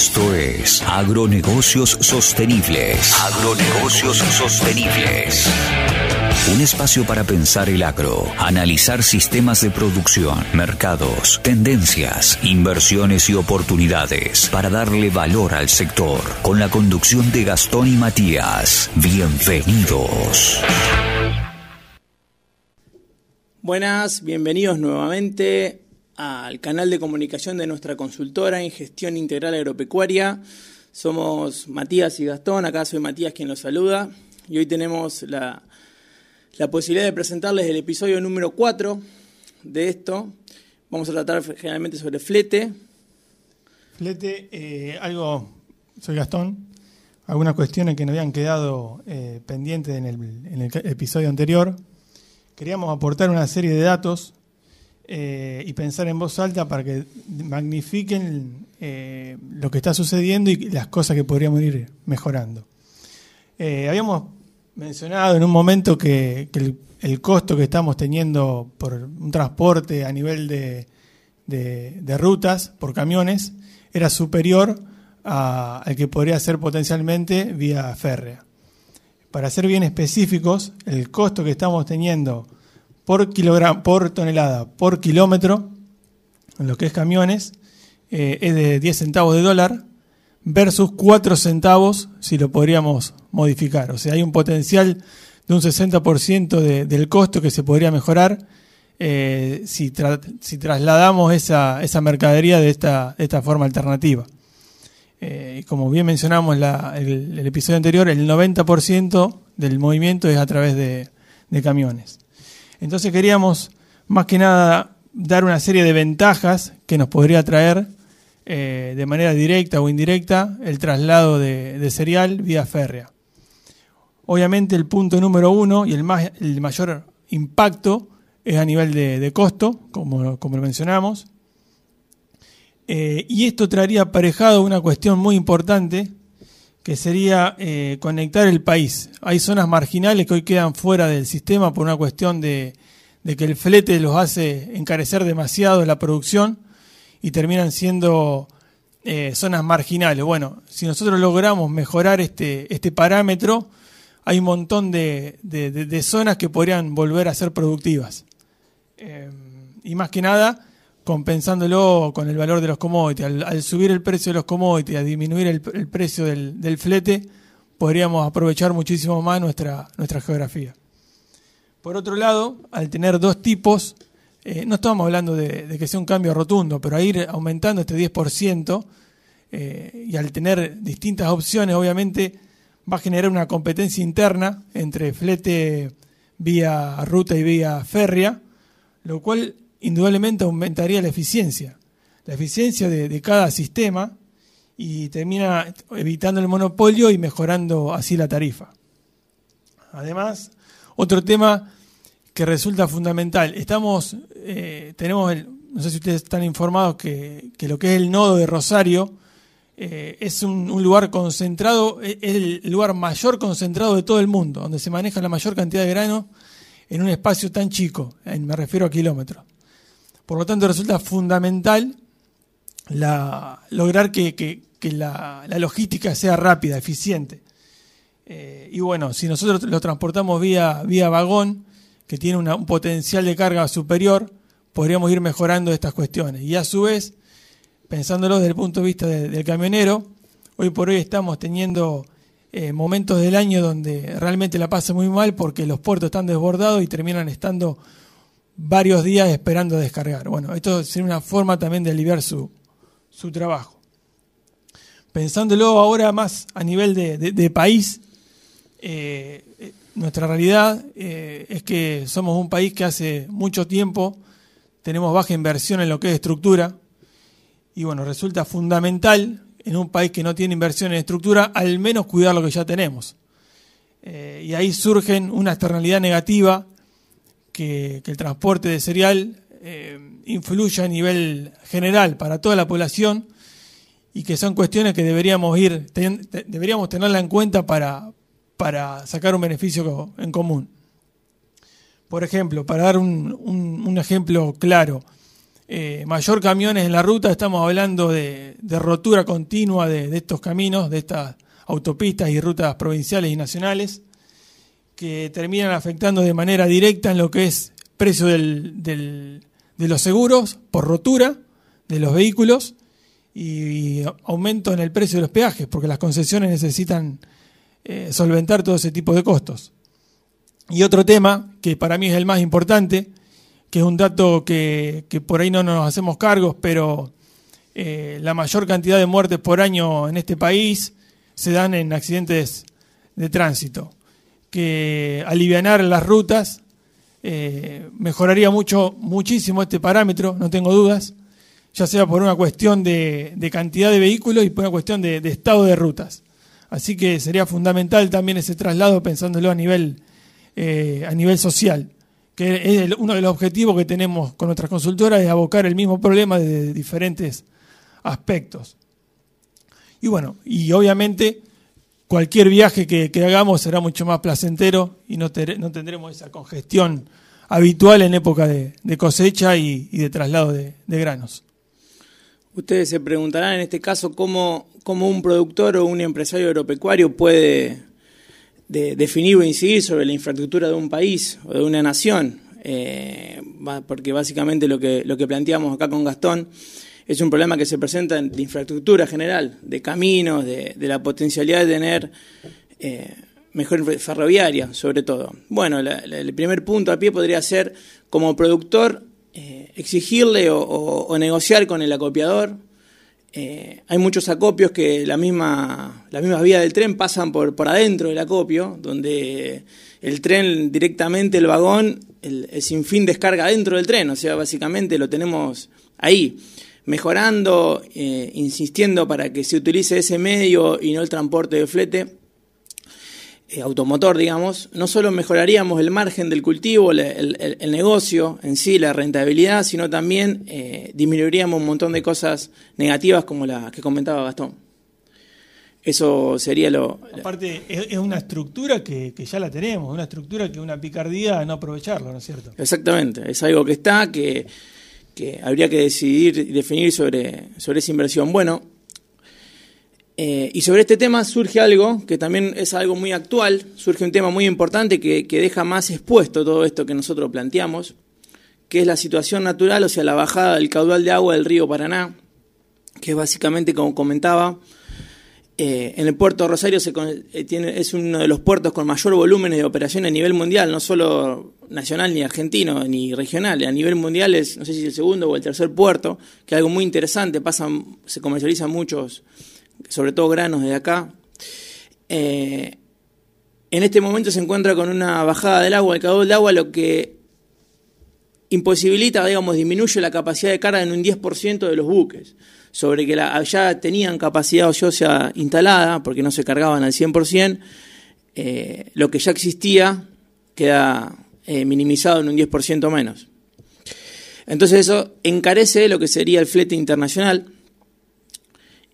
Esto es Agronegocios Sostenibles. Agronegocios Sostenibles. Un espacio para pensar el agro, analizar sistemas de producción, mercados, tendencias, inversiones y oportunidades para darle valor al sector. Con la conducción de Gastón y Matías. Bienvenidos. Buenas, bienvenidos nuevamente al canal de comunicación de nuestra consultora en gestión integral agropecuaria. Somos Matías y Gastón, acá soy Matías quien los saluda y hoy tenemos la, la posibilidad de presentarles el episodio número 4 de esto. Vamos a tratar generalmente sobre flete. Flete, eh, algo, soy Gastón, algunas cuestiones que nos habían quedado eh, pendientes en el, en el episodio anterior queríamos aportar una serie de datos eh, y pensar en voz alta para que magnifiquen eh, lo que está sucediendo y las cosas que podríamos ir mejorando. Eh, habíamos mencionado en un momento que, el, costo que estamos teniendo por un transporte a nivel de, de, rutas por camiones era superior al que podría ser potencialmente vía férrea para ser bien específicos, el costo que estamos teniendo por, kilogramo, por tonelada, por kilómetro, en lo que es camiones, eh, es de 10 centavos de dólar versus 4 centavos si lo podríamos modificar. O sea, hay un potencial de un 60% del costo que se podría mejorar eh, si, trasladamos esa, esa mercadería de esta, de forma alternativa. Eh, como bien mencionamos el, episodio anterior, el 90% del movimiento es a través de, camiones. Entonces queríamos más que nada dar una serie de ventajas que nos podría traer eh, de manera directa o indirecta el traslado de, cereal vía férrea. Obviamente el punto número uno y el, más, el mayor impacto es a nivel de, costo, como, como lo mencionamos. Eh, y esto traería aparejado una cuestión muy importante, que sería eh, conectar el país. Hay zonas marginales que hoy quedan fuera del sistema por una cuestión de, que el flete los hace encarecer demasiado la producción y terminan siendo eh, zonas marginales. Bueno, si nosotros logramos mejorar este, este parámetro, hay un montón de, zonas que podrían volver a ser productivas. y más que nada, compensándolo con el valor de los commodities. Al, subir el precio de los commodities, a disminuir el, precio del, flete, podríamos aprovechar muchísimo más nuestra, nuestra geografía. Por otro lado, al tener dos tipos, eh, no estamos hablando de, que sea un cambio rotundo, pero a ir aumentando este 10% eh, y al tener distintas opciones, obviamente va a generar una competencia interna entre flete vía ruta y vía férrea, lo cual indudablemente aumentaría la eficiencia, la eficiencia de, cada sistema y termina evitando el monopolio y mejorando así la tarifa. Además, otro tema que resulta fundamental, estamos, eh, tenemos, el, no sé si ustedes están informados que, lo que es el nodo de Rosario eh, es un, un, lugar concentrado, es el lugar mayor concentrado de todo el mundo, donde se maneja la mayor cantidad de grano en un espacio tan chico, me refiero a kilómetros. Por lo tanto, resulta fundamental lograr que, la, logística sea rápida, eficiente. Eh, y bueno, si nosotros lo transportamos vía, vía vagón, que tiene un potencial de carga superior, podríamos ir mejorando estas cuestiones. Y a su vez, pensándolo desde el punto de vista del camionero, hoy por hoy estamos teniendo eh, momentos del año donde realmente la pasa muy mal porque los puertos están desbordados y terminan estando varios días esperando descargar. Bueno, esto sería una forma también de aliviar su, su trabajo. Pensándolo ahora más a nivel de, país, eh, nuestra realidad eh, es que somos un país que hace mucho tiempo tenemos baja inversión en lo que es estructura y bueno, resulta fundamental en un país que no tiene inversión en estructura al menos cuidar lo que ya tenemos. Eh, y ahí surgen una externalidad negativa que, el transporte de cereal eh, influya a nivel general para toda la población y que son cuestiones que deberíamos ir deberíamos tenerla en cuenta para, para sacar un beneficio en común. Por ejemplo, para dar un, ejemplo claro, eh, mayor camiones en la ruta, estamos hablando de, rotura continua de, estos caminos, de estas autopistas y rutas provinciales y nacionales, que terminan afectando de manera directa en lo que es precio de los seguros por rotura de los vehículos y, aumento en el precio de los peajes, porque las concesiones necesitan eh, solventar todo ese tipo de costos. Y otro tema, que para mí es el más importante, que es un dato que, por ahí no nos hacemos cargos, pero eh, la mayor cantidad de muertes por año en este país se dan en accidentes de tránsito. Que alivianar las rutas eh, mejoraría mucho, muchísimo este parámetro, no tengo dudas, ya sea por una cuestión de, cantidad de vehículos y por una cuestión de, estado de rutas. Así que sería fundamental también ese traslado pensándolo a nivel, eh, a nivel social que es uno de los objetivos que tenemos con nuestras consultoras, es abocar el mismo problema de diferentes aspectos. Y bueno, y obviamente cualquier viaje que, hagamos será mucho más placentero y no, tendremos esa congestión habitual en época de, cosecha y, de traslado de, granos. Ustedes se preguntarán en este caso cómo, un productor o un empresario agropecuario puede de definir o incidir sobre la infraestructura de un país o de una nación, eh, porque básicamente lo que, lo que planteamos acá con Gastón es un problema que se presenta en de infraestructura general, de caminos, de, la potencialidad de tener eh, mejor ferroviaria, sobre todo. Bueno, el primer punto a pie podría ser, como productor, eh, exigirle o negociar con el acopiador. Eh, hay muchos acopios que la misma, las mismas vías del tren pasan por, por adentro del acopio, donde el tren directamente, el vagón, el, sinfín descarga dentro del tren, o sea, básicamente lo tenemos ahí, mejorando, eh, insistiendo para que se utilice ese medio y no el transporte de flete. Eh, automotor, digamos, no solo mejoraríamos el margen del cultivo, el, negocio en sí, la rentabilidad, sino también eh, disminuiríamos un montón de cosas negativas como las que comentaba Gastón. Eso sería lo... Aparte, es una estructura que, ya la tenemos, una estructura que una picardía no aprovecharlo, ¿no es cierto? Exactamente, es algo que está, que, que habría que decidir y definir sobre, sobre esa inversión. Bueno, eh, y sobre este tema surge algo que también es algo muy actual, surge un tema muy importante que, deja más expuesto todo esto que nosotros planteamos, que es la situación natural, o sea, la bajada del caudal de agua del río Paraná, que básicamente, como comentaba, eh, en el puerto Rosario se, eh, es uno de los puertos con mayor volumen de operaciones a nivel mundial, no solo nacional ni argentino ni regional, a nivel mundial es, no sé si el segundo o el tercer puerto, que es algo muy interesante, pasan, se comercializan muchos sobre todo granos de acá. Eh, en este momento se encuentra con una bajada del agua, el caudal de agua, lo que imposibilita, digamos, disminuye la capacidad de carga en un 10% de los buques, sobre que la, ya tenían capacidad ociosa instalada, porque no se cargaban al 100%, eh, lo que ya existía queda eh, minimizado en un 10% menos. Entonces eso encarece lo que sería el flete internacional,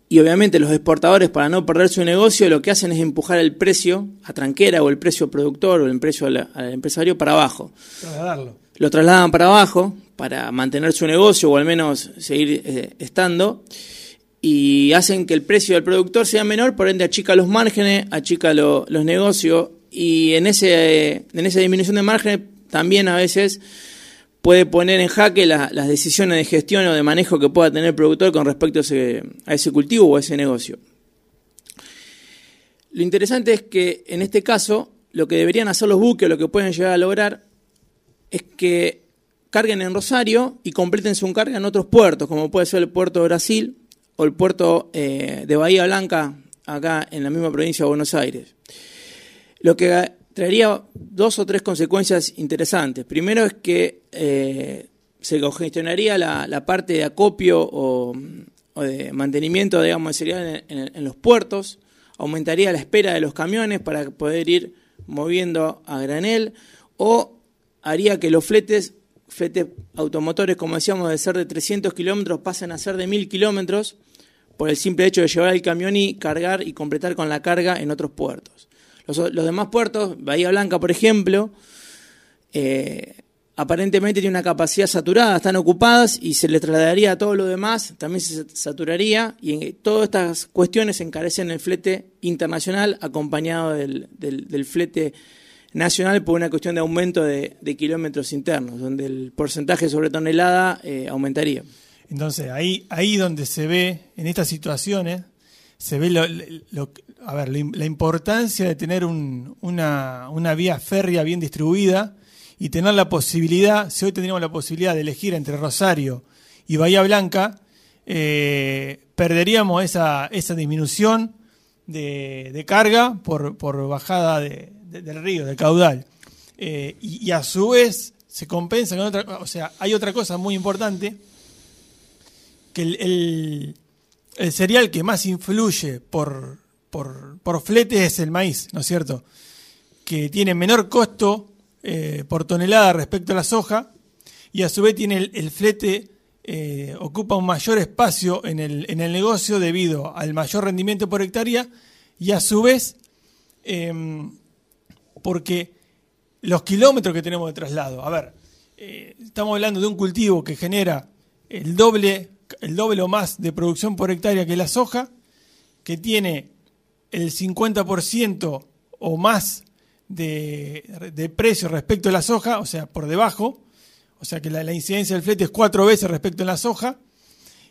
y obviamente los exportadores, para no perder su negocio, lo que hacen es empujar el precio a tranquera o el precio productor o el precio al, empresario para abajo. Trasladarlo. Lo trasladan para abajo para mantener su negocio o al menos seguir eh, estando. Y hacen que el precio del productor sea menor, por ende achica los márgenes, achica los negocios. Y en, ese, en esa disminución de márgenes también a veces puede poner en jaque las decisiones de gestión o de manejo que pueda tener el productor con respecto a ese, cultivo o a ese negocio. Lo interesante es que en este caso lo que deberían hacer los buques, lo que pueden llegar a lograr, es que carguen en Rosario y completen su carga en otros puertos, como puede ser el puerto de Brasil o el puerto eh, de Bahía Blanca, acá en la misma provincia de Buenos Aires. Lo que traería dos o tres consecuencias interesantes. Primero es que eh, se congestionaría la, parte de acopio o, de mantenimiento, digamos, de cereal en, los puertos, aumentaría la espera de los camiones para poder ir moviendo a granel, o haría que los fletes, fletes automotores, como decíamos, de ser de 300 kilómetros, pasen a ser de 1000 kilómetros, por el simple hecho de llevar el camión y cargar y completar con la carga en otros puertos. Los, demás puertos, Bahía Blanca, por ejemplo, eh, aparentemente tiene una capacidad saturada, están ocupadas y se le trasladaría a todo lo demás, también se saturaría y todas estas cuestiones encarecen el flete internacional acompañado del, flete nacional por una cuestión de aumento de, kilómetros internos, donde el porcentaje sobre tonelada eh, aumentaría. Entonces, ahí, ahí donde se ve, en estas situaciones, se ve lo, a ver, la importancia de tener una, una vía férrea bien distribuida, y tener la posibilidad, si hoy tendríamos la posibilidad de elegir entre Rosario y Bahía Blanca, eh, perderíamos esa, esa disminución de, carga por, por bajada del río, del caudal. Eh, y, a su vez se compensa con otra, o sea, hay otra cosa muy importante, que el, cereal que más influye por, por, por flete es el maíz, ¿no es cierto? Que tiene menor costo eh, por tonelada respecto a la soja y a su vez tiene el, flete eh, ocupa un mayor espacio en el, en el, negocio debido al mayor rendimiento por hectárea y a su vez em, porque los kilómetros que tenemos de traslado, a ver, eh, estamos hablando de un cultivo que genera el doble, el doble o más de producción por hectárea que la soja, que tiene el 50% o más de, de, precio respecto a la soja, o sea, por debajo, o sea que la, incidencia del flete es cuatro veces respecto a la soja,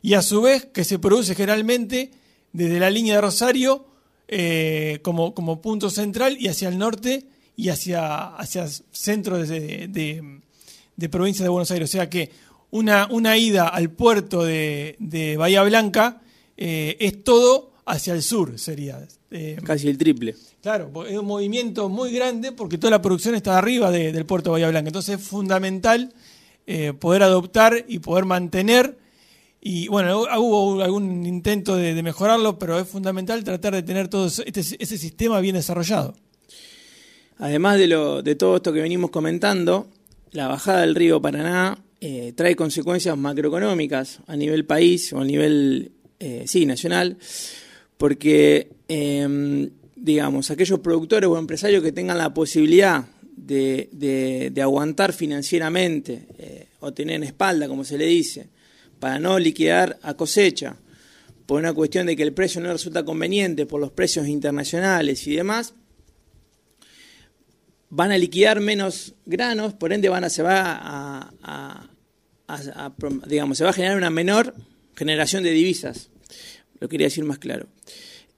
y a su vez que se produce generalmente desde la línea de Rosario eh, como, como, punto central y hacia el norte y hacia, hacia centro de, de, provincia de Buenos Aires. O sea que una, una ida al puerto de, Bahía Blanca eh, es todo hacia el sur, sería. Eh, Casi el triple. Claro, es un movimiento muy grande porque toda la producción está arriba del puerto de Bahía Blanca. Entonces es fundamental eh, poder adoptar y poder mantener. Y bueno, hubo algún intento de, mejorarlo, pero es fundamental tratar de tener todo este, ese sistema bien desarrollado. Además de, lo, de todo esto que venimos comentando, la bajada del río Paraná eh, trae consecuencias macroeconómicas a nivel país o a nivel, eh, sí, nacional, porque em, digamos, aquellos productores o empresarios que tengan la posibilidad de, aguantar financieramente eh, o tener en espalda, como se le dice, para no liquidar a cosecha, por una cuestión de que el precio no resulta conveniente por los precios internacionales y demás, van a liquidar menos granos, por ende van a, se va a, digamos, se va a generar una menor generación de divisas. Lo quería decir más claro.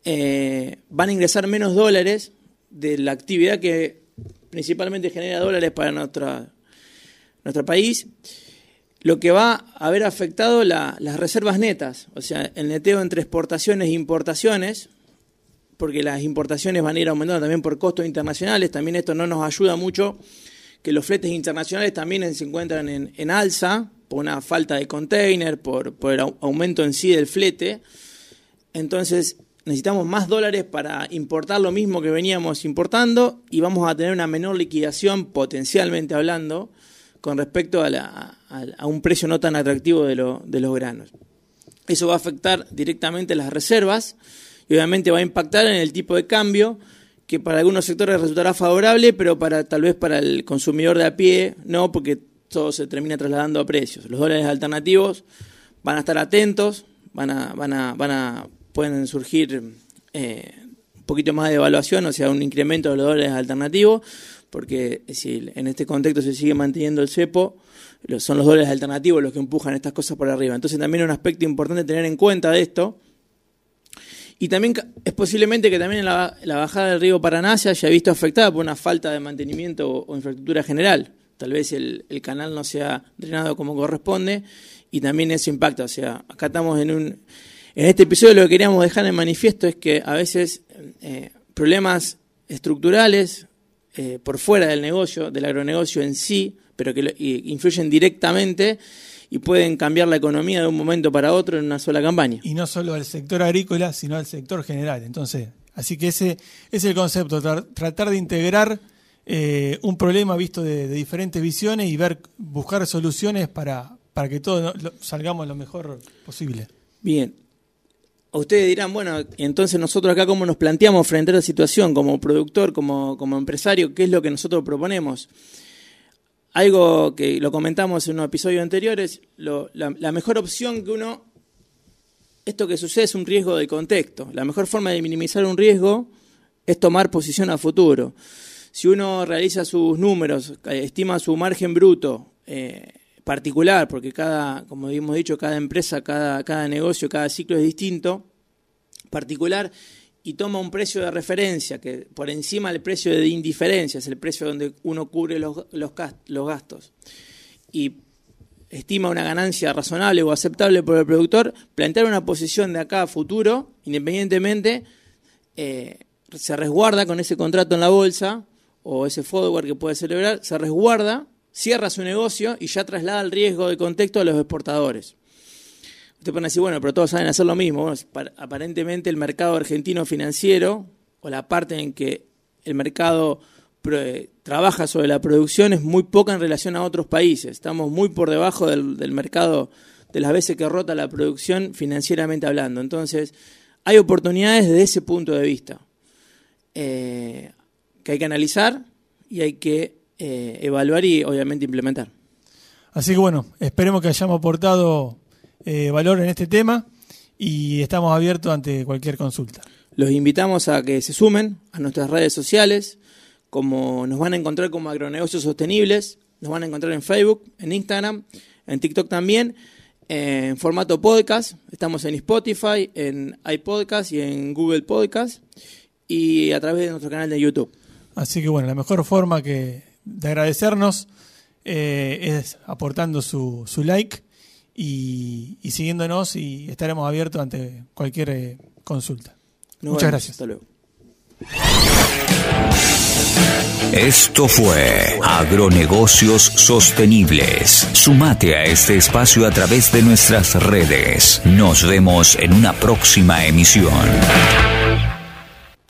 Eh, van a ingresar menos dólares de la actividad que principalmente genera dólares para nuestro país, lo que va a haber afectado las reservas netas, o sea, el neteo entre exportaciones e importaciones, porque las importaciones van a ir aumentando también por costos internacionales, también esto no nos ayuda mucho, que los fletes internacionales también se encuentran en, alza por una falta de container, por, por el aumento en sí del flete. Entonces, necesitamos más dólares para importar lo mismo que veníamos importando y vamos a tener una menor liquidación, potencialmente hablando, con respecto a, un precio no tan atractivo de, los granos. Eso va a afectar directamente las reservas y obviamente va a impactar en el tipo de cambio que para algunos sectores resultará favorable, pero para tal vez para el consumidor de a pie no, porque todo se termina trasladando a precios. Los dólares alternativos van a estar atentos, van a, van a, van a pueden surgir eh, un poquito más de evaluación, o sea, un incremento de los dólares alternativos, porque si en este contexto se sigue manteniendo el cepo, son los dólares alternativos los que empujan estas cosas por arriba. Entonces también un aspecto importante tener en cuenta de esto. Y también es posiblemente que también la, bajada del río Paraná se haya visto afectada por una falta de mantenimiento o, infraestructura general. Tal vez el, el, canal no sea drenado como corresponde y también eso impacta. O sea, acá estamos en un, en este episodio lo que queríamos dejar en manifiesto es que a veces eh, problemas estructurales eh, por fuera del negocio, del agronegocio en sí, pero que influyen directamente y pueden cambiar la economía de un momento para otro en una sola campaña. Y no solo al sector agrícola, sino al sector general. Entonces, así que ese es el concepto, tratar de integrar eh, un problema visto de, diferentes visiones y ver, buscar soluciones para, para que todos salgamos lo mejor posible. Bien, ustedes dirán, bueno, entonces nosotros acá cómo nos planteamos frente a la situación como productor, como, como empresario, qué es lo que nosotros proponemos. algo que lo comentamos en un episodio anterior es la, mejor opción que uno, esto que sucede es un riesgo de contexto. La mejor forma de minimizar un riesgo es tomar posición a futuro. Si uno realiza sus números, estima su margen bruto eh, particular, porque cada, como hemos dicho, cada empresa, cada, cada negocio, cada ciclo es distinto, particular, y toma un precio de referencia, que por encima del precio de indiferencia, es el precio donde uno cubre los, los, gastos, y estima una ganancia razonable o aceptable por el productor, plantear una posición de acá a futuro, independientemente, eh, se resguarda con ese contrato en la bolsa o ese forward que puede celebrar, se resguarda, cierra su negocio y ya traslada el riesgo de contexto a los exportadores. Usted puede decir, bueno, pero todos saben hacer lo mismo. aparentemente el mercado argentino financiero, o la parte en que el mercado trabaja sobre la producción, es muy poca en relación a otros países. Estamos muy por debajo del, mercado de las veces que rota la producción financieramente hablando. Entonces, hay oportunidades desde ese punto de vista eh, que hay que analizar y hay que eh, evaluar y obviamente implementar. Así que bueno, esperemos que hayamos aportado eh, valor en este tema y estamos abiertos ante cualquier consulta. Los invitamos a que se sumen a nuestras redes sociales, como nos van a encontrar como agronegocios sostenibles, nos van a encontrar en Facebook, en Instagram, en TikTok también, en formato podcast, estamos en Spotify, en iPodcast y en Google Podcast y a través de nuestro canal de YouTube. Así que bueno, la mejor forma que de agradecernos eh, es aportando su, su like y, siguiéndonos y estaremos abiertos ante cualquier eh, consulta. Muchas gracias. Hasta luego. Esto fue Agronegocios Sostenibles. Sumate a este espacio a través de nuestras redes. Nos vemos en una próxima emisión.